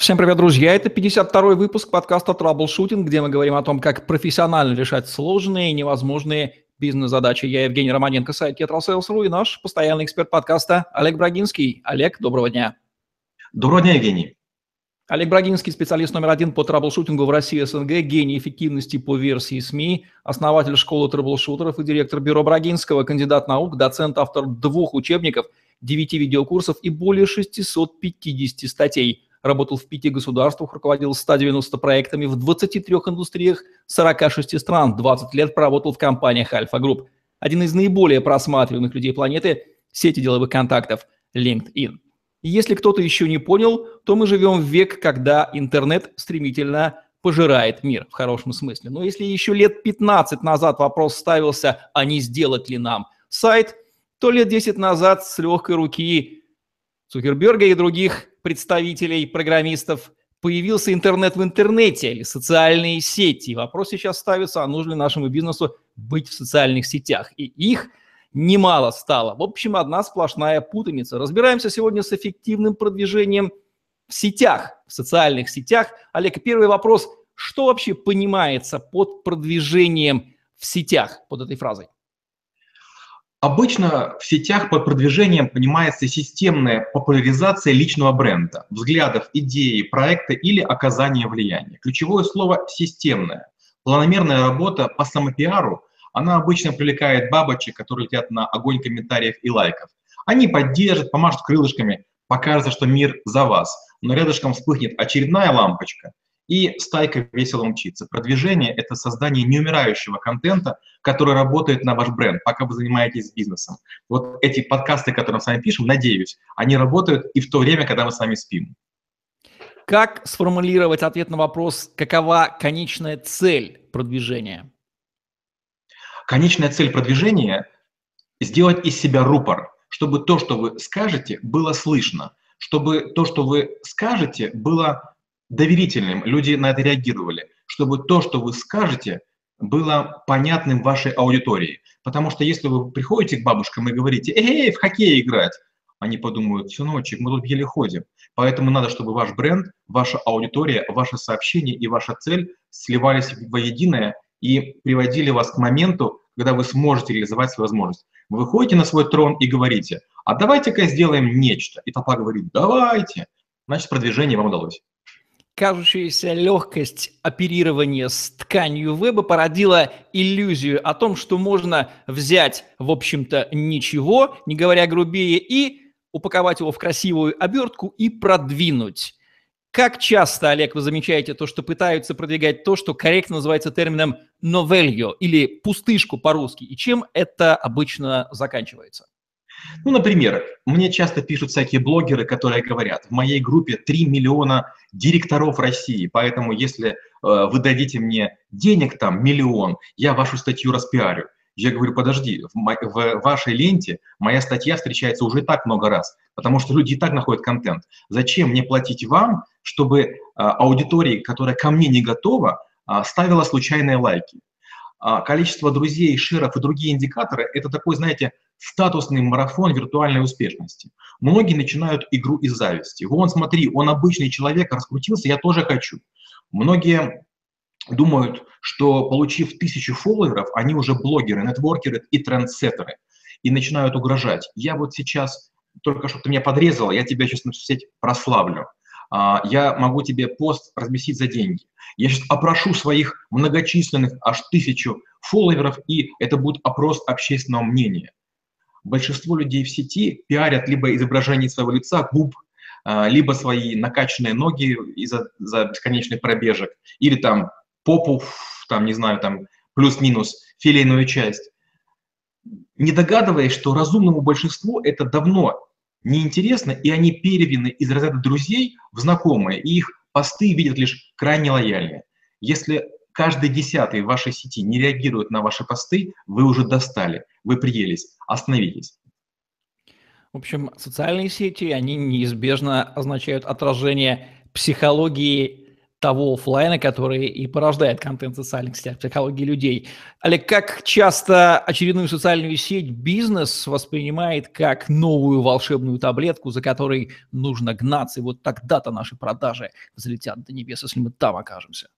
Всем привет, друзья! Это 52-й выпуск подкаста «Траблшутинг», где мы говорим о том, как профессионально решать сложные и невозможные бизнес-задачи. Я Евгений Романенко, сайт Ketrasales.ru и наш постоянный эксперт подкаста Олег Брагинский. Олег, доброго дня! Доброго дня, Евгений! Олег Брагинский, специалист номер один по траблшутингу в России СНГ, гений эффективности по версии СМИ, основатель школы траблшутеров и директор бюро Брагинского, кандидат наук, доцент, автор двух учебников, девяти видеокурсов и более 650 статей – работал в пяти государствах, руководил 190 проектами в 23 индустриях 46 стран, 20 лет проработал в компаниях Альфа Групп. Один из наиболее просматриваемых людей планеты – сети деловых контактов LinkedIn. Если кто-то еще не понял, то мы живем в век, когда интернет стремительно пожирает мир в хорошем смысле. Но если еще лет 15 назад вопрос ставился, а не сделать ли нам сайт, то лет 10 назад с легкой руки Цукерберга и других представителей программистов появился интернет в интернете или социальные сети. вопрос сейчас ставится, а нужно ли нашему бизнесу быть в социальных сетях. И их немало стало. В общем, одна сплошная путаница. Разбираемся сегодня с эффективным продвижением в сетях, в социальных сетях. Олег, первый вопрос. Что вообще понимается под продвижением в сетях, под этой фразой? Обычно в сетях под продвижением понимается системная популяризация личного бренда, взглядов, идеи, проекта или оказания влияния. Ключевое слово «системная». Планомерная работа по самопиару, она обычно привлекает бабочек, которые летят на огонь комментариев и лайков. Они поддержат, помашут крылышками, покажется, что мир за вас. Но рядышком вспыхнет очередная лампочка, и стайка весело мчится. Продвижение – это создание неумирающего контента, который работает на ваш бренд, пока вы занимаетесь бизнесом. Вот эти подкасты, которые мы с вами пишем, надеюсь, они работают и в то время, когда мы с вами спим. Как сформулировать ответ на вопрос, какова конечная цель продвижения? Конечная цель продвижения – сделать из себя рупор, чтобы то, что вы скажете, было слышно, чтобы то, что вы скажете, было доверительным, люди на это реагировали, чтобы то, что вы скажете, было понятным вашей аудитории. Потому что если вы приходите к бабушкам и говорите, эй, в хоккей играть, они подумают, сыночек, мы тут еле ходим. Поэтому надо, чтобы ваш бренд, ваша аудитория, ваше сообщение и ваша цель сливались воединое и приводили вас к моменту, когда вы сможете реализовать свою возможность. Вы выходите на свой трон и говорите, а давайте-ка сделаем нечто. И толпа говорит, давайте. Значит, продвижение вам удалось кажущаяся легкость оперирования с тканью веба породила иллюзию о том, что можно взять, в общем-то, ничего, не говоря грубее, и упаковать его в красивую обертку и продвинуть. Как часто, Олег, вы замечаете то, что пытаются продвигать то, что корректно называется термином «новельо» или «пустышку» по-русски, и чем это обычно заканчивается? Ну, например, мне часто пишут всякие блогеры, которые говорят, в моей группе 3 миллиона директоров России, поэтому если э, вы дадите мне денег там, миллион, я вашу статью распиарю. Я говорю, подожди, в, в вашей ленте моя статья встречается уже так много раз, потому что люди и так находят контент. Зачем мне платить вам, чтобы э, аудитория, которая ко мне не готова, э, ставила случайные лайки? А количество друзей, шеров и другие индикаторы – это такой, знаете, статусный марафон виртуальной успешности. Многие начинают игру из зависти. Вон, смотри, он обычный человек, раскрутился, я тоже хочу. Многие думают, что получив тысячу фолловеров, они уже блогеры, нетворкеры и трендсеттеры, и начинают угрожать. Я вот сейчас, только что ты меня подрезала, я тебя сейчас на сеть прославлю. А, я могу тебе пост разместить за деньги. Я сейчас опрошу своих многочисленных, аж тысячу фолловеров, и это будет опрос общественного мнения. Большинство людей в сети пиарят либо изображение своего лица, губ, а, либо свои накачанные ноги из-за за бесконечных пробежек, или там попу, там, не знаю, там плюс-минус филейную часть. Не догадываясь, что разумному большинству это давно неинтересно, и они переведены из разряда друзей в знакомые, и их посты видят лишь крайне лояльные. Если каждый десятый в вашей сети не реагирует на ваши посты, вы уже достали, вы приелись, остановитесь. В общем, социальные сети, они неизбежно означают отражение психологии того офлайна, который и порождает контент в социальных сетях, психологии людей. Олег, как часто очередную социальную сеть бизнес воспринимает как новую волшебную таблетку, за которой нужно гнаться, и вот тогда-то наши продажи взлетят до небес, если мы там окажемся?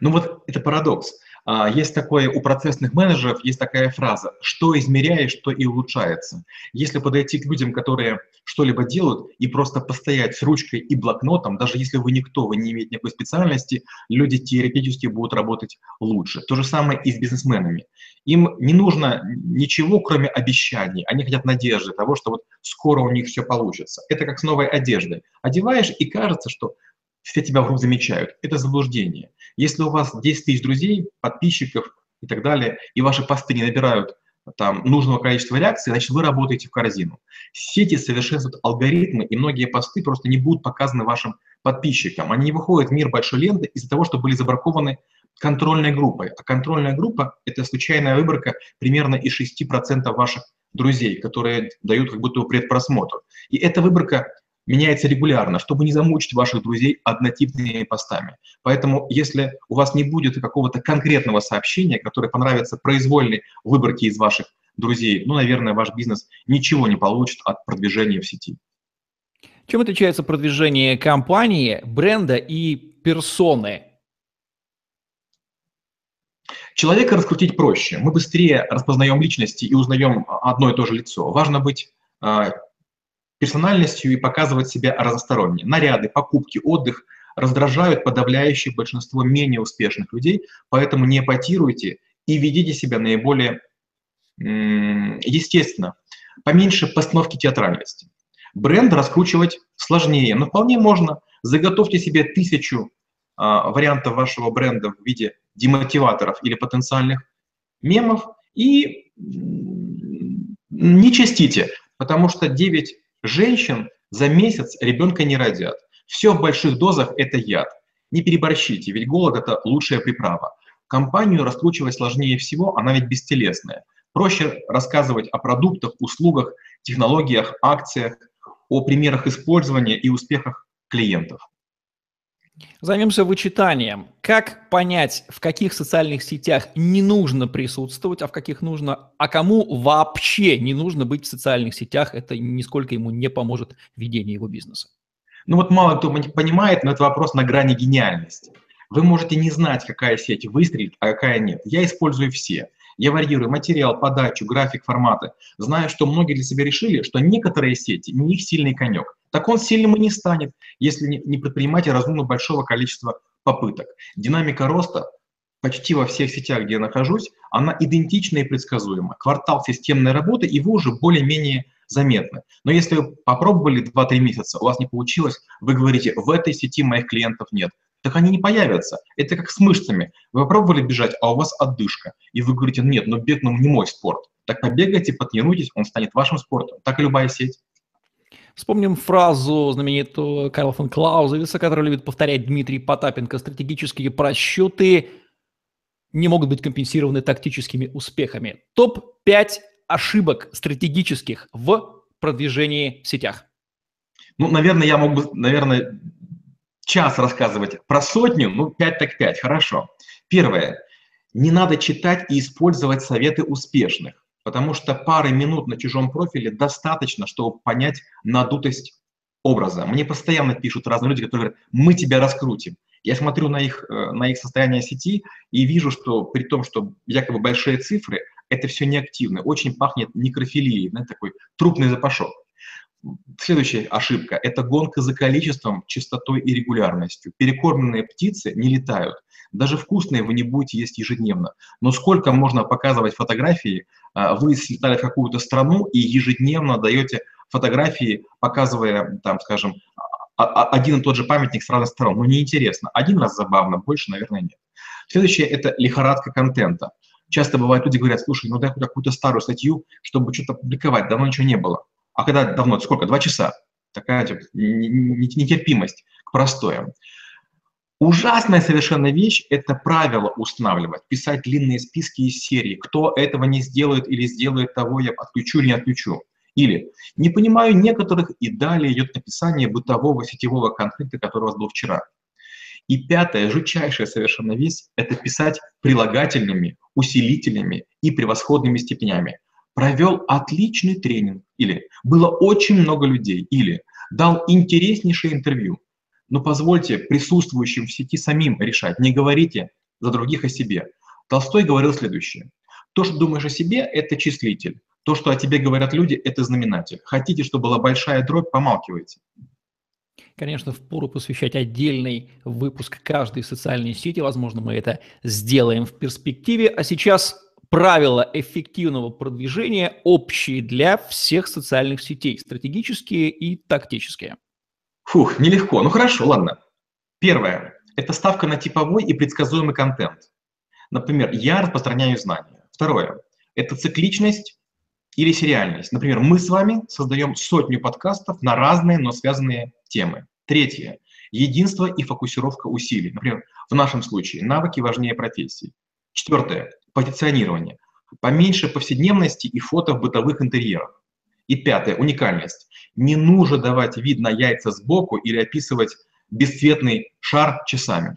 Ну вот это парадокс. А, есть такое у процессных менеджеров, есть такая фраза, что измеряешь, что и улучшается. Если подойти к людям, которые что-либо делают, и просто постоять с ручкой и блокнотом, даже если вы никто, вы не имеете никакой специальности, люди теоретически будут работать лучше. То же самое и с бизнесменами. Им не нужно ничего, кроме обещаний. Они хотят надежды того, что вот скоро у них все получится. Это как с новой одеждой. Одеваешь, и кажется, что все тебя вдруг замечают. Это заблуждение. Если у вас 10 тысяч друзей, подписчиков и так далее, и ваши посты не набирают там, нужного количества реакций, значит, вы работаете в корзину. Сети совершенствуют алгоритмы, и многие посты просто не будут показаны вашим подписчикам. Они не выходят в мир большой ленты из-за того, что были забракованы контрольной группой. А контрольная группа – это случайная выборка примерно из 6% ваших друзей, которые дают как будто предпросмотр. И эта выборка меняется регулярно, чтобы не замучить ваших друзей однотипными постами. Поэтому, если у вас не будет какого-то конкретного сообщения, которое понравится произвольной выборке из ваших друзей, ну, наверное, ваш бизнес ничего не получит от продвижения в сети. Чем отличается продвижение компании, бренда и персоны? Человека раскрутить проще. Мы быстрее распознаем личности и узнаем одно и то же лицо. Важно быть а, персональностью и показывать себя разносторонне. Наряды, покупки, отдых раздражают подавляющее большинство менее успешных людей, поэтому не эпатируйте и ведите себя наиболее естественно. Поменьше постановки театральности. Бренд раскручивать сложнее, но вполне можно. Заготовьте себе тысячу а, вариантов вашего бренда в виде демотиваторов или потенциальных мемов и не частите, потому что 9 Женщин за месяц ребенка не родят. Все в больших дозах – это яд. Не переборщите, ведь голод – это лучшая приправа. Компанию раскручивать сложнее всего, она ведь бестелесная. Проще рассказывать о продуктах, услугах, технологиях, акциях, о примерах использования и успехах клиентов. Займемся вычитанием. Как понять, в каких социальных сетях не нужно присутствовать, а в каких нужно, а кому вообще не нужно быть в социальных сетях, это нисколько ему не поможет в ведении его бизнеса. Ну вот мало кто понимает, но это вопрос на грани гениальности. Вы можете не знать, какая сеть выстрелит, а какая нет. Я использую все. Я варьирую материал, подачу, график, форматы. Знаю, что многие для себя решили, что некоторые сети не их сильный конек. Так он сильным и не станет, если не предпринимать разумно большого количества попыток. Динамика роста почти во всех сетях, где я нахожусь, она идентична и предсказуема. Квартал системной работы, и вы уже более-менее заметны. Но если вы попробовали 2-3 месяца, у вас не получилось, вы говорите, в этой сети моих клиентов нет так они не появятся. Это как с мышцами. Вы попробовали бежать, а у вас отдышка. И вы говорите, нет, но бег ну, не мой спорт. Так побегайте, потренируйтесь, он станет вашим спортом. Так и любая сеть. Вспомним фразу знаменитую Карла фон Клаузевица, который любит повторять Дмитрий Потапенко. Стратегические просчеты не могут быть компенсированы тактическими успехами. Топ-5 ошибок стратегических в продвижении в сетях. Ну, наверное, я мог бы, наверное, час рассказывать про сотню, ну, 5 так 5, хорошо. Первое. Не надо читать и использовать советы успешных, потому что пары минут на чужом профиле достаточно, чтобы понять надутость образа. Мне постоянно пишут разные люди, которые говорят, мы тебя раскрутим. Я смотрю на их, э, на их состояние сети и вижу, что при том, что якобы большие цифры, это все неактивно, очень пахнет некрофилией, знаете, такой трупный запашок. Следующая ошибка – это гонка за количеством, частотой и регулярностью. Перекормленные птицы не летают. Даже вкусные вы не будете есть ежедневно. Но сколько можно показывать фотографии, а, вы слетали в какую-то страну и ежедневно даете фотографии, показывая, там, скажем, а, а, один и тот же памятник с разных сторон. Ну, неинтересно. Один раз забавно, больше, наверное, нет. Следующее – это лихорадка контента. Часто бывает, люди говорят, слушай, ну дай какую-то старую статью, чтобы что-то публиковать, давно ничего не было. А когда давно, сколько? Два часа. Такая типа, нетерпимость к простоям. Ужасная совершенно вещь – это правило устанавливать, писать длинные списки из серии. Кто этого не сделает или сделает того, я отключу или не отключу. Или не понимаю некоторых, и далее идет описание бытового сетевого конфликта, который у вас был вчера. И пятое, жутчайшая совершенно вещь, это писать прилагательными, усилителями и превосходными степенями. Провел отличный тренинг, или было очень много людей, или дал интереснейшее интервью. Но позвольте присутствующим в сети самим решать, не говорите за других о себе. Толстой говорил следующее. То, что думаешь о себе, это числитель. То, что о тебе говорят люди, это знаменатель. Хотите, чтобы была большая дробь, помалкивайте. Конечно, впору посвящать отдельный выпуск каждой социальной сети. Возможно, мы это сделаем в перспективе. А сейчас правила эффективного продвижения общие для всех социальных сетей, стратегические и тактические. Фух, нелегко. Ну хорошо, ладно. Первое – это ставка на типовой и предсказуемый контент. Например, я распространяю знания. Второе – это цикличность или сериальность. Например, мы с вами создаем сотню подкастов на разные, но связанные темы. Третье – единство и фокусировка усилий. Например, в нашем случае навыки важнее профессий. Четвертое – позиционирование. Поменьше повседневности и фото в бытовых интерьерах. И пятое – уникальность. Не нужно давать вид на яйца сбоку или описывать бесцветный шар часами.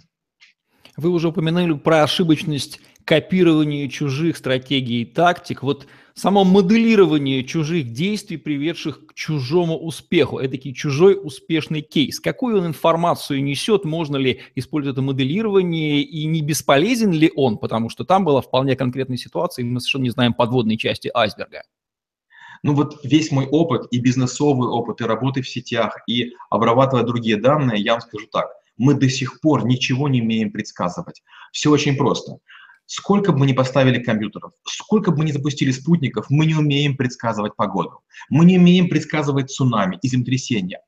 Вы уже упомянули про ошибочность копирования чужих стратегий и тактик. Вот само моделирование чужих действий, приведших к чужому успеху, это чужой успешный кейс. Какую он информацию несет, можно ли использовать это моделирование и не бесполезен ли он, потому что там была вполне конкретная ситуация, и мы совершенно не знаем подводной части айсберга. Ну вот весь мой опыт, и бизнесовый опыт, и работы в сетях, и обрабатывая другие данные, я вам скажу так, мы до сих пор ничего не умеем предсказывать. Все очень просто. Сколько бы мы ни поставили компьютеров, сколько бы мы ни запустили спутников, мы не умеем предсказывать погоду. Мы не умеем предсказывать цунами и землетрясения.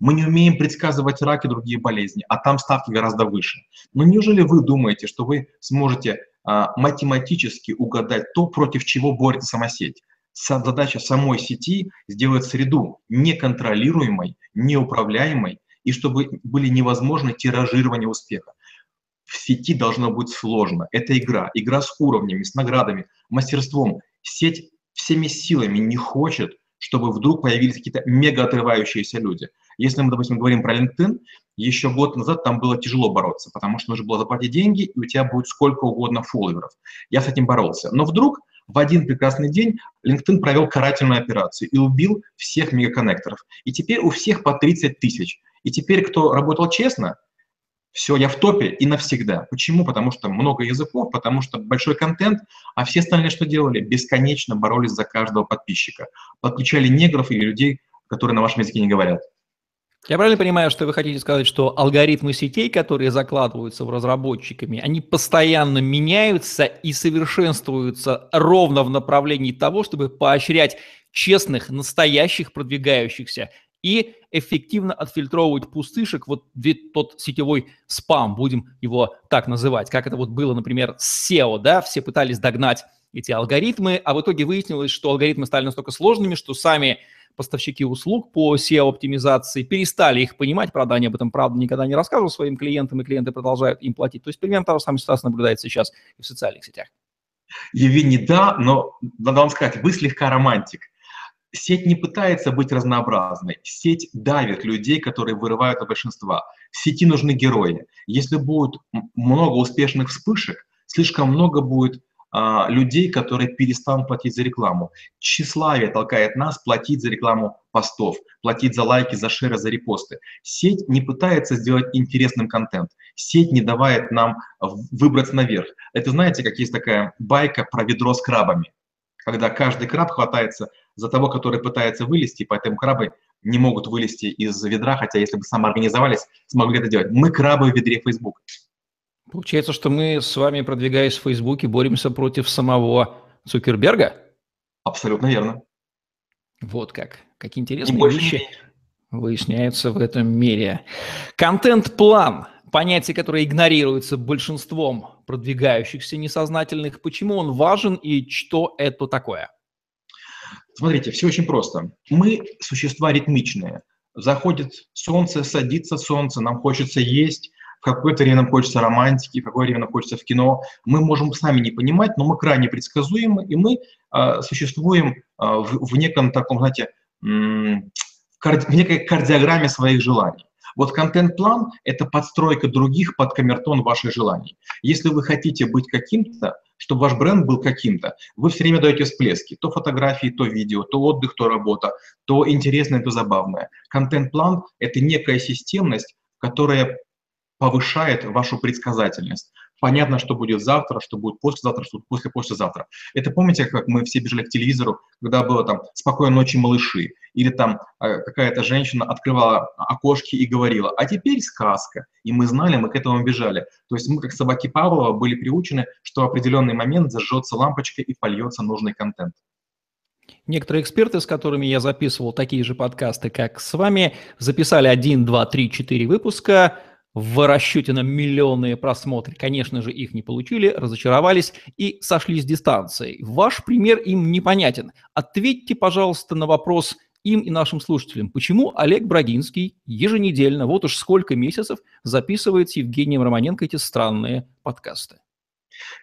Мы не умеем предсказывать рак и другие болезни, а там ставки гораздо выше. Но неужели вы думаете, что вы сможете а, математически угадать то, против чего борется сама сеть? Задача самой сети сделать среду неконтролируемой, неуправляемой, и чтобы были невозможны тиражирование успеха в сети должно быть сложно. Это игра, игра с уровнями, с наградами, мастерством. Сеть всеми силами не хочет, чтобы вдруг появились какие-то мега отрывающиеся люди. Если мы, допустим, говорим про LinkedIn, еще год назад там было тяжело бороться, потому что нужно было заплатить деньги, и у тебя будет сколько угодно фолловеров. Я с этим боролся. Но вдруг в один прекрасный день LinkedIn провел карательную операцию и убил всех мегаконнекторов. И теперь у всех по 30 тысяч. И теперь, кто работал честно, все, я в топе и навсегда. Почему? Потому что много языков, потому что большой контент, а все остальные что делали? Бесконечно боролись за каждого подписчика. Подключали негров или людей, которые на вашем языке не говорят. Я правильно понимаю, что вы хотите сказать, что алгоритмы сетей, которые закладываются в разработчиками, они постоянно меняются и совершенствуются ровно в направлении того, чтобы поощрять честных, настоящих продвигающихся и эффективно отфильтровывать пустышек, вот тот сетевой спам, будем его так называть, как это вот было, например, с SEO, да, все пытались догнать эти алгоритмы, а в итоге выяснилось, что алгоритмы стали настолько сложными, что сами поставщики услуг по SEO-оптимизации перестали их понимать, правда, они об этом, правда, никогда не рассказывают своим клиентам, и клиенты продолжают им платить. То есть примерно та же самая ситуация наблюдается сейчас и в социальных сетях. Евгений, да, но надо вам сказать, вы слегка романтик. Сеть не пытается быть разнообразной. Сеть давит людей, которые вырывают от большинства. В сети нужны герои. Если будет много успешных вспышек, слишком много будет а, людей, которые перестанут платить за рекламу. Тщеславие толкает нас платить за рекламу постов, платить за лайки, за шеры, за репосты. Сеть не пытается сделать интересным контент. Сеть не давает нам выбраться наверх. Это знаете, как есть такая байка про ведро с крабами когда каждый краб хватается за того, который пытается вылезти, поэтому крабы не могут вылезти из ведра, хотя если бы самоорганизовались, смогли это делать. Мы крабы в ведре Facebook. Получается, что мы с вами, продвигаясь в Фейсбуке, боремся против самого Цукерберга? Абсолютно верно. Вот как. Какие интересные вещи выясняются в этом мире. Контент-план понятие, которое игнорируется большинством продвигающихся несознательных. Почему он важен и что это такое? Смотрите, все очень просто. Мы существа ритмичные. Заходит солнце, садится солнце, нам хочется есть, в какое-то время нам хочется романтики, в какое время нам хочется в кино. Мы можем сами не понимать, но мы крайне предсказуемы, и мы э, существуем э, в, в неком таком, знаете, в, некой кардиограмме своих желаний. Вот контент-план – это подстройка других под камертон ваших желаний. Если вы хотите быть каким-то, чтобы ваш бренд был каким-то, вы все время даете всплески. То фотографии, то видео, то отдых, то работа, то интересное, то забавное. Контент-план – это некая системность, которая повышает вашу предсказательность. Понятно, что будет завтра, что будет послезавтра, что будет после-послезавтра. Это помните, как мы все бежали к телевизору, когда было там «Спокойной ночи, малыши», или там э, какая-то женщина открывала окошки и говорила «А теперь сказка». И мы знали, мы к этому бежали. То есть мы, как собаки Павлова, были приучены, что в определенный момент зажжется лампочка и польется нужный контент. Некоторые эксперты, с которыми я записывал такие же подкасты, как с вами, записали 1, 2, 3, 4 выпуска – в расчете на миллионные просмотры, конечно же, их не получили, разочаровались и сошли с дистанции. Ваш пример им непонятен. Ответьте, пожалуйста, на вопрос им и нашим слушателям, почему Олег Брагинский еженедельно, вот уж сколько месяцев, записывает с Евгением Романенко эти странные подкасты?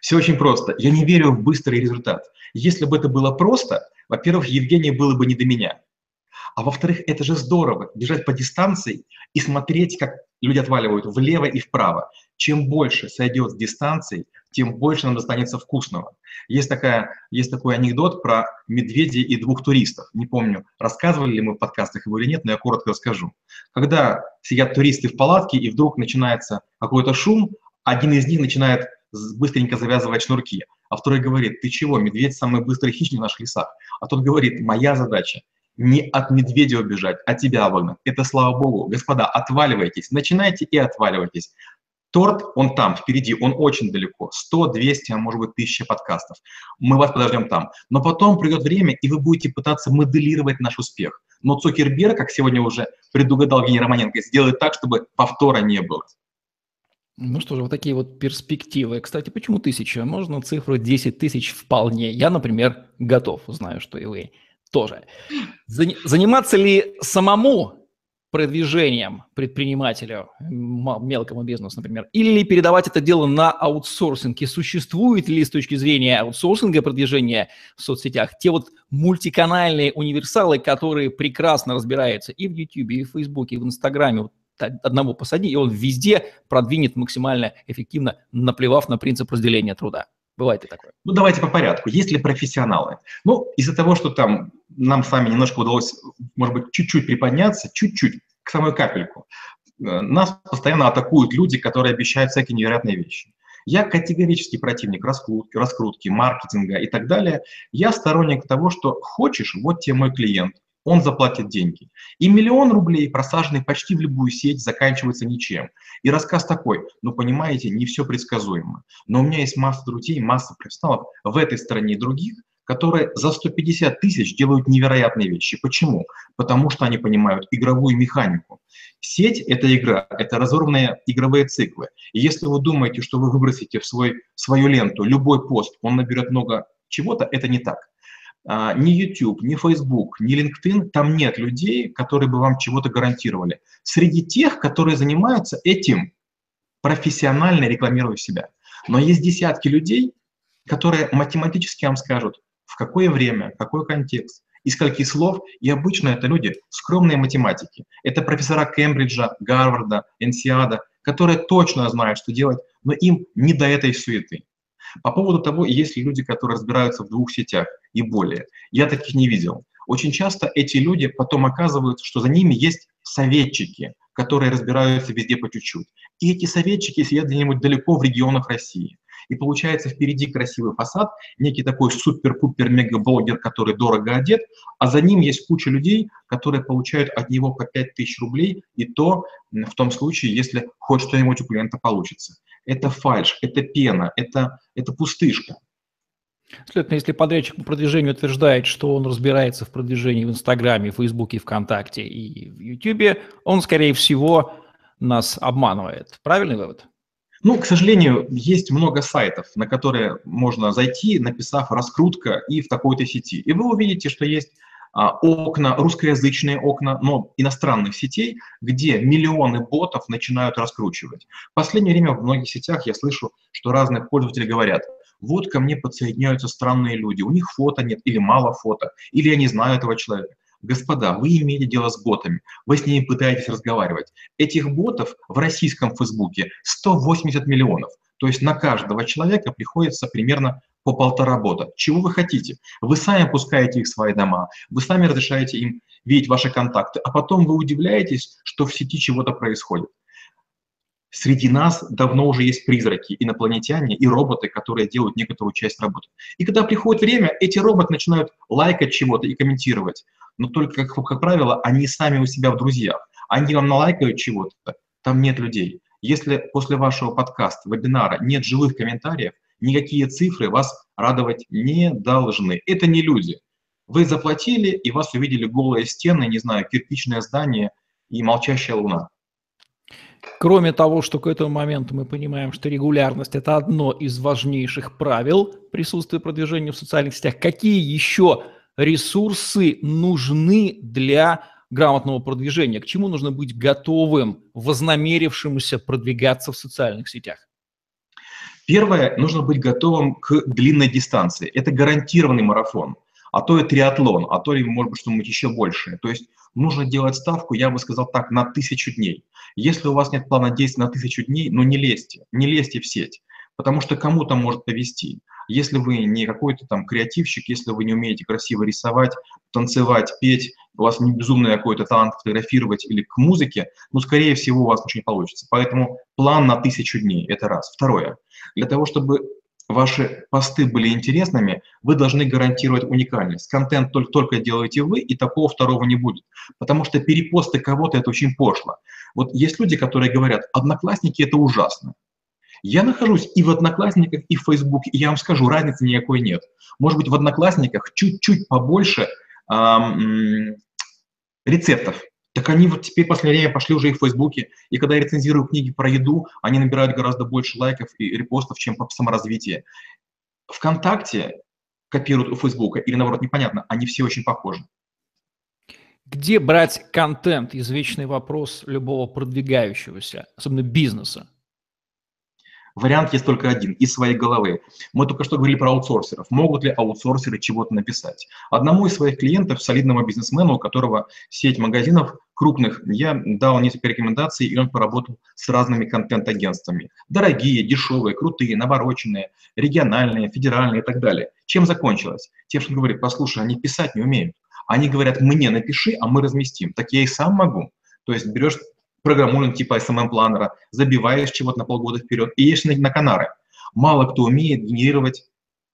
Все очень просто. Я не верю в быстрый результат. Если бы это было просто, во-первых, Евгений было бы не до меня. А во-вторых, это же здорово, бежать по дистанции и смотреть, как люди отваливают влево и вправо. Чем больше сойдет с дистанцией, тем больше нам достанется вкусного. Есть, такая, есть такой анекдот про медведей и двух туристов. Не помню, рассказывали ли мы в подкастах его или нет, но я коротко расскажу. Когда сидят туристы в палатке, и вдруг начинается какой-то шум, один из них начинает быстренько завязывать шнурки, а второй говорит, ты чего, медведь самый быстрый хищник в наших лесах. А тот говорит, моя задача не от медведя убежать, а тебя обогнать. Это слава богу. Господа, отваливайтесь, начинайте и отваливайтесь. Торт, он там, впереди, он очень далеко. 100, 200, а может быть 1000 подкастов. Мы вас подождем там. Но потом придет время, и вы будете пытаться моделировать наш успех. Но Цукерберг, как сегодня уже предугадал Евгений Романенко, сделает так, чтобы повтора не было. Ну что же, вот такие вот перспективы. Кстати, почему тысяча? Можно цифру 10 тысяч вполне. Я, например, готов, знаю, что и вы тоже. Заниматься ли самому продвижением предпринимателю, мелкому бизнесу, например, или передавать это дело на аутсорсинг? И существует ли с точки зрения аутсорсинга продвижения в соцсетях те вот мультиканальные универсалы, которые прекрасно разбираются и в YouTube, и в Facebook, и в Инстаграме, одного посади, и он везде продвинет максимально эффективно, наплевав на принцип разделения труда. Бывает и такое. Ну, давайте по порядку. Есть ли профессионалы? Ну, из-за того, что там нам с вами немножко удалось, может быть, чуть-чуть приподняться, чуть-чуть, к самой капельку, э, нас постоянно атакуют люди, которые обещают всякие невероятные вещи. Я категорический противник раскрутки, раскрутки, маркетинга и так далее. Я сторонник того, что хочешь, вот тебе мой клиент, он заплатит деньги. И миллион рублей, просаженный почти в любую сеть, заканчивается ничем. И рассказ такой, ну понимаете, не все предсказуемо. Но у меня есть масса друзей, масса профессионалов в этой стране и других, которые за 150 тысяч делают невероятные вещи. Почему? Потому что они понимают игровую механику. Сеть – это игра, это разорванные игровые циклы. И если вы думаете, что вы выбросите в свой, свою ленту любой пост, он наберет много чего-то, это не так. А, ни YouTube, ни Facebook, ни LinkedIn, там нет людей, которые бы вам чего-то гарантировали. Среди тех, которые занимаются этим, профессионально рекламируя себя. Но есть десятки людей, которые математически вам скажут, в какое время, какой контекст, из скольки слов, и обычно это люди скромные математики. Это профессора Кембриджа, Гарварда, Энсиада, которые точно знают, что делать, но им не до этой суеты. По поводу того, есть ли люди, которые разбираются в двух сетях и более. Я таких не видел. Очень часто эти люди потом оказываются, что за ними есть советчики, которые разбираются везде по чуть-чуть. И эти советчики сидят где-нибудь далеко в регионах России. И получается впереди красивый фасад, некий такой супер-пупер-мегаблогер, который дорого одет, а за ним есть куча людей, которые получают от него по 5000 рублей, и то в том случае, если хоть что-нибудь у клиента получится это фальш, это пена, это, это пустышка. Следовательно, если подрядчик по продвижению утверждает, что он разбирается в продвижении в Инстаграме, Фейсбуке, ВКонтакте и в Ютубе, он, скорее всего, нас обманывает. Правильный вывод? Ну, к сожалению, есть много сайтов, на которые можно зайти, написав «раскрутка» и в такой-то сети. И вы увидите, что есть окна, русскоязычные окна, но иностранных сетей, где миллионы ботов начинают раскручивать. В последнее время в многих сетях я слышу, что разные пользователи говорят, вот ко мне подсоединяются странные люди, у них фото нет или мало фото, или я не знаю этого человека. Господа, вы имеете дело с ботами, вы с ними пытаетесь разговаривать. Этих ботов в российском Фейсбуке 180 миллионов. То есть на каждого человека приходится примерно по полтора бота. Чего вы хотите? Вы сами пускаете их в свои дома, вы сами разрешаете им видеть ваши контакты, а потом вы удивляетесь, что в сети чего-то происходит. Среди нас давно уже есть призраки, инопланетяне и роботы, которые делают некоторую часть работы. И когда приходит время, эти роботы начинают лайкать чего-то и комментировать. Но только, как, как правило, они сами у себя в друзьях. Они вам налайкают чего-то, там нет людей. Если после вашего подкаста, вебинара нет живых комментариев, никакие цифры вас радовать не должны. Это не люди. Вы заплатили, и вас увидели голые стены, не знаю, кирпичное здание и молчащая луна. Кроме того, что к этому моменту мы понимаем, что регулярность – это одно из важнейших правил присутствия продвижения в социальных сетях, какие еще ресурсы нужны для грамотного продвижения? К чему нужно быть готовым, вознамерившемуся продвигаться в социальных сетях? Первое, нужно быть готовым к длинной дистанции. Это гарантированный марафон, а то и триатлон, а то и, может быть, что-нибудь еще большее. То есть нужно делать ставку, я бы сказал так, на тысячу дней. Если у вас нет плана действий на тысячу дней, ну не лезьте, не лезьте в сеть, потому что кому-то может повести. Если вы не какой-то там креативщик, если вы не умеете красиво рисовать, танцевать, петь, у вас не безумный какой-то талант фотографировать или к музыке, ну, скорее всего, у вас ничего не получится. Поэтому план на тысячу дней – это раз. Второе. Для того, чтобы ваши посты были интересными, вы должны гарантировать уникальность. Контент только, только делаете вы, и такого второго не будет. Потому что перепосты кого-то – это очень пошло. Вот есть люди, которые говорят, одноклассники – это ужасно. Я нахожусь и в Одноклассниках, и в Фейсбуке, и я вам скажу, разницы никакой нет. Может быть, в Одноклассниках чуть-чуть побольше эм, рецептов, так они вот теперь в последнее время пошли уже и в Фейсбуке. И когда я рецензирую книги про еду, они набирают гораздо больше лайков и репостов, чем по саморазвитию. ВКонтакте копируют у Фейсбука или наоборот непонятно, они все очень похожи. Где брать контент? Извечный вопрос любого продвигающегося, особенно бизнеса. Вариант есть только один, из своей головы. Мы только что говорили про аутсорсеров. Могут ли аутсорсеры чего-то написать? Одному из своих клиентов, солидному бизнесмену, у которого сеть магазинов крупных, я дал несколько рекомендаций, и он поработал с разными контент-агентствами. Дорогие, дешевые, крутые, навороченные, региональные, федеральные и так далее. Чем закончилось? Тем, что говорит, послушай, они писать не умеют. Они говорят, мне напиши, а мы разместим. Так я и сам могу. То есть берешь программулин типа SMM-планера, забиваешь чего-то на полгода вперед и едешь на, на Канары. Мало кто умеет генерировать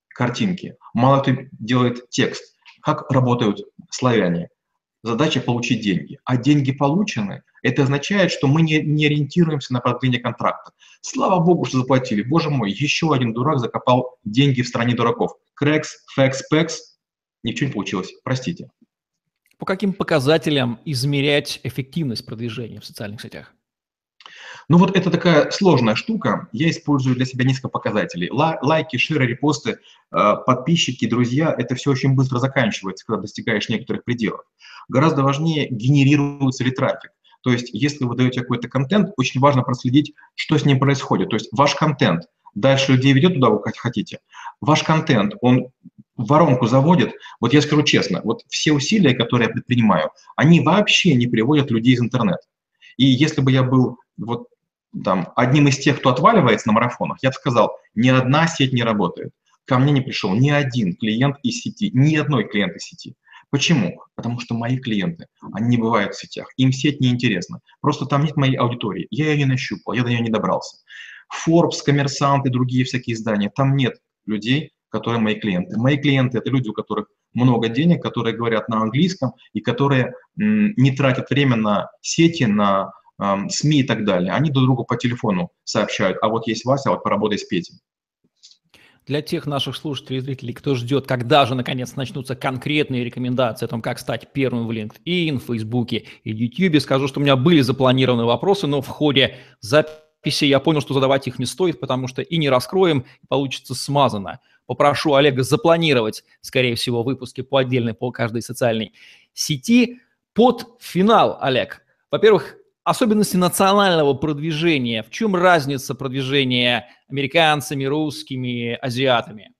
картинки, мало кто делает текст. Как работают славяне? Задача получить деньги. А деньги получены, это означает, что мы не, не ориентируемся на продление контракта. Слава богу, что заплатили. Боже мой, еще один дурак закопал деньги в стране дураков. Крекс, Фекс, Пекс. Ничего не получилось. Простите. По каким показателям измерять эффективность продвижения в социальных сетях? Ну вот это такая сложная штука. Я использую для себя несколько показателей. Лайки, шеры, репосты, э, подписчики, друзья – это все очень быстро заканчивается, когда достигаешь некоторых пределов. Гораздо важнее, генерируется ли трафик. То есть если вы даете какой-то контент, очень важно проследить, что с ним происходит. То есть ваш контент дальше людей ведет туда, вы хотите. Ваш контент, он воронку заводит, вот я скажу честно, вот все усилия, которые я предпринимаю, они вообще не приводят людей из интернета. И если бы я был вот там одним из тех, кто отваливается на марафонах, я бы сказал, ни одна сеть не работает. Ко мне не пришел ни один клиент из сети, ни одной клиент из сети. Почему? Потому что мои клиенты, они не бывают в сетях, им сеть не интересна. Просто там нет моей аудитории, я ее не нащупал, я до нее не добрался. Forbes, Коммерсант и другие всякие издания, там нет людей, которые мои клиенты. Мои клиенты – это люди, у которых много денег, которые говорят на английском и которые не тратят время на сети, на э, СМИ и так далее. Они друг другу по телефону сообщают, а вот есть Вася, а вот поработай с Петей. Для тех наших слушателей и зрителей, кто ждет, когда же наконец начнутся конкретные рекомендации о том, как стать первым в LinkedIn, в Фейсбуке и YouTube, скажу, что у меня были запланированы вопросы, но в ходе записи я понял, что задавать их не стоит, потому что и не раскроем, получится смазано попрошу Олега запланировать, скорее всего, выпуски по отдельной, по каждой социальной сети. Под финал, Олег, во-первых, особенности национального продвижения. В чем разница продвижения американцами, русскими, азиатами?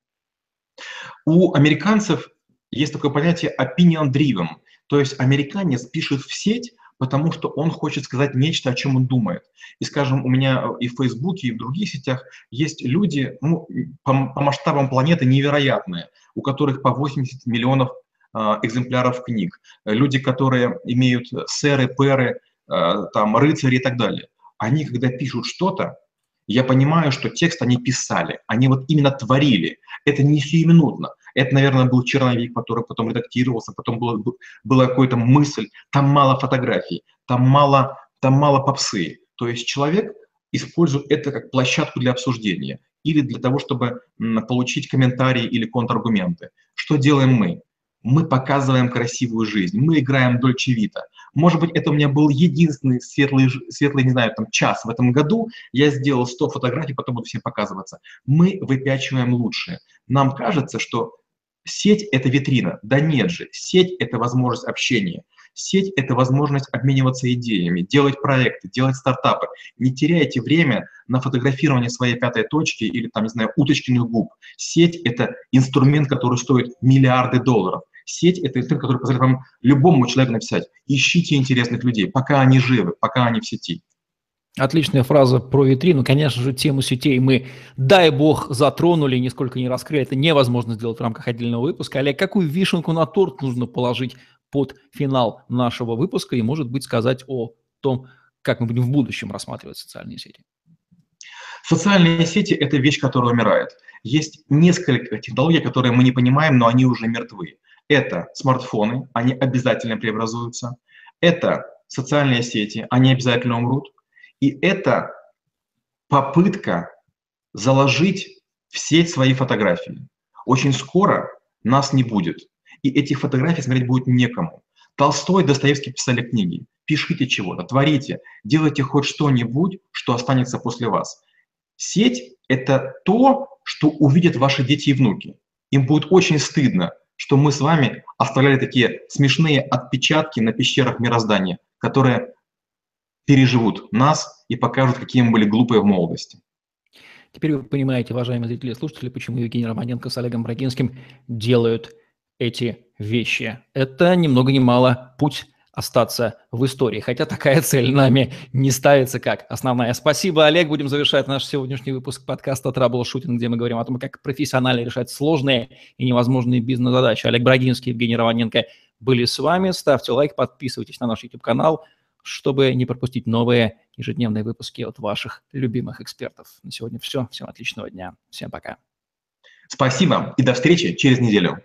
У американцев есть такое понятие opinion driven, То есть американец пишет в сеть, потому что он хочет сказать нечто, о чем он думает. И, скажем, у меня и в Фейсбуке, и в других сетях есть люди ну, по, по масштабам планеты невероятные, у которых по 80 миллионов э, экземпляров книг. Люди, которые имеют сэры, перы, э, там, рыцари и так далее. Они, когда пишут что-то, я понимаю, что текст они писали, они вот именно творили. Это не сиюминутно. Это, наверное, был черновик, который потом редактировался, потом было, была какая-то мысль. Там мало фотографий, там мало, там мало попсы. То есть человек использует это как площадку для обсуждения или для того, чтобы получить комментарии или контраргументы. Что делаем мы? Мы показываем красивую жизнь, мы играем Дольче Вита. Может быть, это у меня был единственный светлый, светлый, не знаю, там, час в этом году. Я сделал 100 фотографий, потом буду всем показываться. Мы выпячиваем лучшее. Нам кажется, что сеть – это витрина. Да нет же, сеть – это возможность общения. Сеть – это возможность обмениваться идеями, делать проекты, делать стартапы. Не теряйте время на фотографирование своей пятой точки или, там, не знаю, уточкиных губ. Сеть – это инструмент, который стоит миллиарды долларов. Сеть – это инструмент, который позволяет вам любому человеку написать «ищите интересных людей, пока они живы, пока они в сети». Отличная фраза про витрину. Конечно же, тему сетей мы, дай бог, затронули, нисколько не раскрыли. Это невозможно сделать в рамках отдельного выпуска. Олег, какую вишенку на торт нужно положить под финал нашего выпуска и, может быть, сказать о том, как мы будем в будущем рассматривать социальные сети? Социальные сети – это вещь, которая умирает. Есть несколько технологий, которые мы не понимаем, но они уже мертвы. Это смартфоны, они обязательно преобразуются. Это социальные сети, они обязательно умрут. И это попытка заложить в сеть свои фотографии. Очень скоро нас не будет. И эти фотографии смотреть будет некому. Толстой и Достоевский писали книги. Пишите чего-то, творите, делайте хоть что-нибудь, что останется после вас. Сеть – это то, что увидят ваши дети и внуки. Им будет очень стыдно, что мы с вами оставляли такие смешные отпечатки на пещерах мироздания, которые переживут нас и покажут, какие мы были глупые в молодости. Теперь вы понимаете, уважаемые зрители и слушатели, почему Евгений Романенко с Олегом Брагинским делают эти вещи. Это ни много ни мало путь остаться в истории. Хотя такая цель нами не ставится как основная. Спасибо, Олег. Будем завершать наш сегодняшний выпуск подкаста «Траблшутинг», где мы говорим о том, как профессионально решать сложные и невозможные бизнес-задачи. Олег Брагинский, Евгений Романенко были с вами. Ставьте лайк, подписывайтесь на наш YouTube-канал, чтобы не пропустить новые ежедневные выпуски от ваших любимых экспертов. На сегодня все. Всем отличного дня. Всем пока. Спасибо и до встречи через неделю.